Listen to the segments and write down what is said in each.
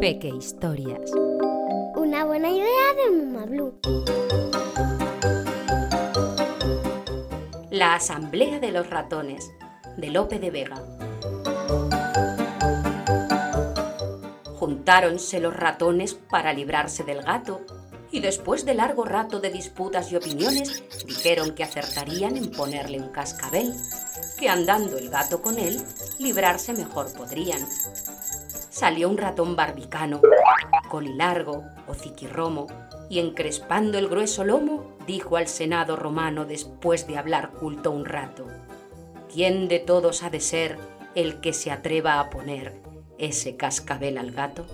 Peque Historias. Una buena idea de Muma Blue. La Asamblea de los Ratones, de Lope de Vega. Juntáronse los ratones para librarse del gato y después de largo rato de disputas y opiniones dijeron que acertarían en ponerle un cascabel, que andando el gato con él, librarse mejor podrían. Salió un ratón barbicano, colilargo o ciquirromo, y encrespando el grueso lomo, dijo al Senado romano después de hablar culto un rato, ¿quién de todos ha de ser el que se atreva a poner ese cascabel al gato?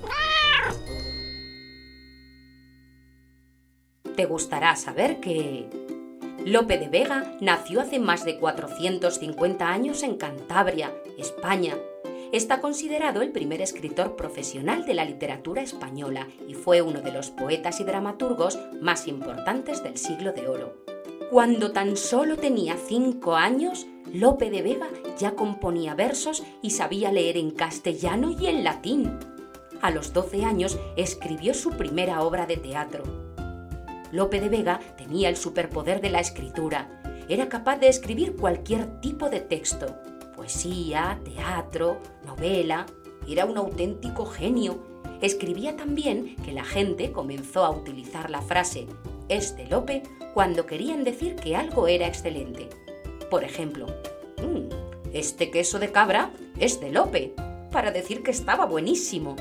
te gustará saber que Lope de Vega nació hace más de 450 años en Cantabria, España. Está considerado el primer escritor profesional de la literatura española y fue uno de los poetas y dramaturgos más importantes del siglo de oro. Cuando tan solo tenía cinco años, Lope de Vega ya componía versos y sabía leer en castellano y en latín. A los 12 años escribió su primera obra de teatro, Lope de Vega tenía el superpoder de la escritura. Era capaz de escribir cualquier tipo de texto, poesía, teatro, novela. Era un auténtico genio. Escribía también que la gente comenzó a utilizar la frase es de Lope cuando querían decir que algo era excelente. Por ejemplo, mm, este queso de cabra es de Lope, para decir que estaba buenísimo.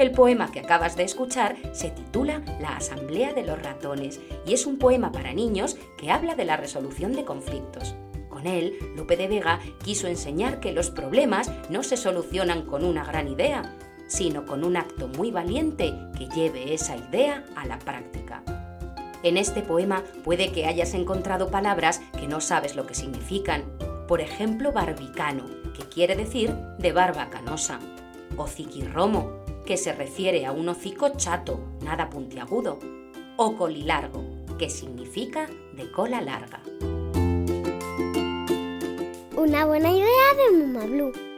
El poema que acabas de escuchar se titula La Asamblea de los Ratones y es un poema para niños que habla de la resolución de conflictos. Con él, Lope de Vega quiso enseñar que los problemas no se solucionan con una gran idea, sino con un acto muy valiente que lleve esa idea a la práctica. En este poema puede que hayas encontrado palabras que no sabes lo que significan. Por ejemplo, barbicano, que quiere decir de barba canosa, o ciquirromo, que se refiere a un hocico chato, nada puntiagudo, o colilargo, que significa de cola larga. Una buena idea de Muma Blue.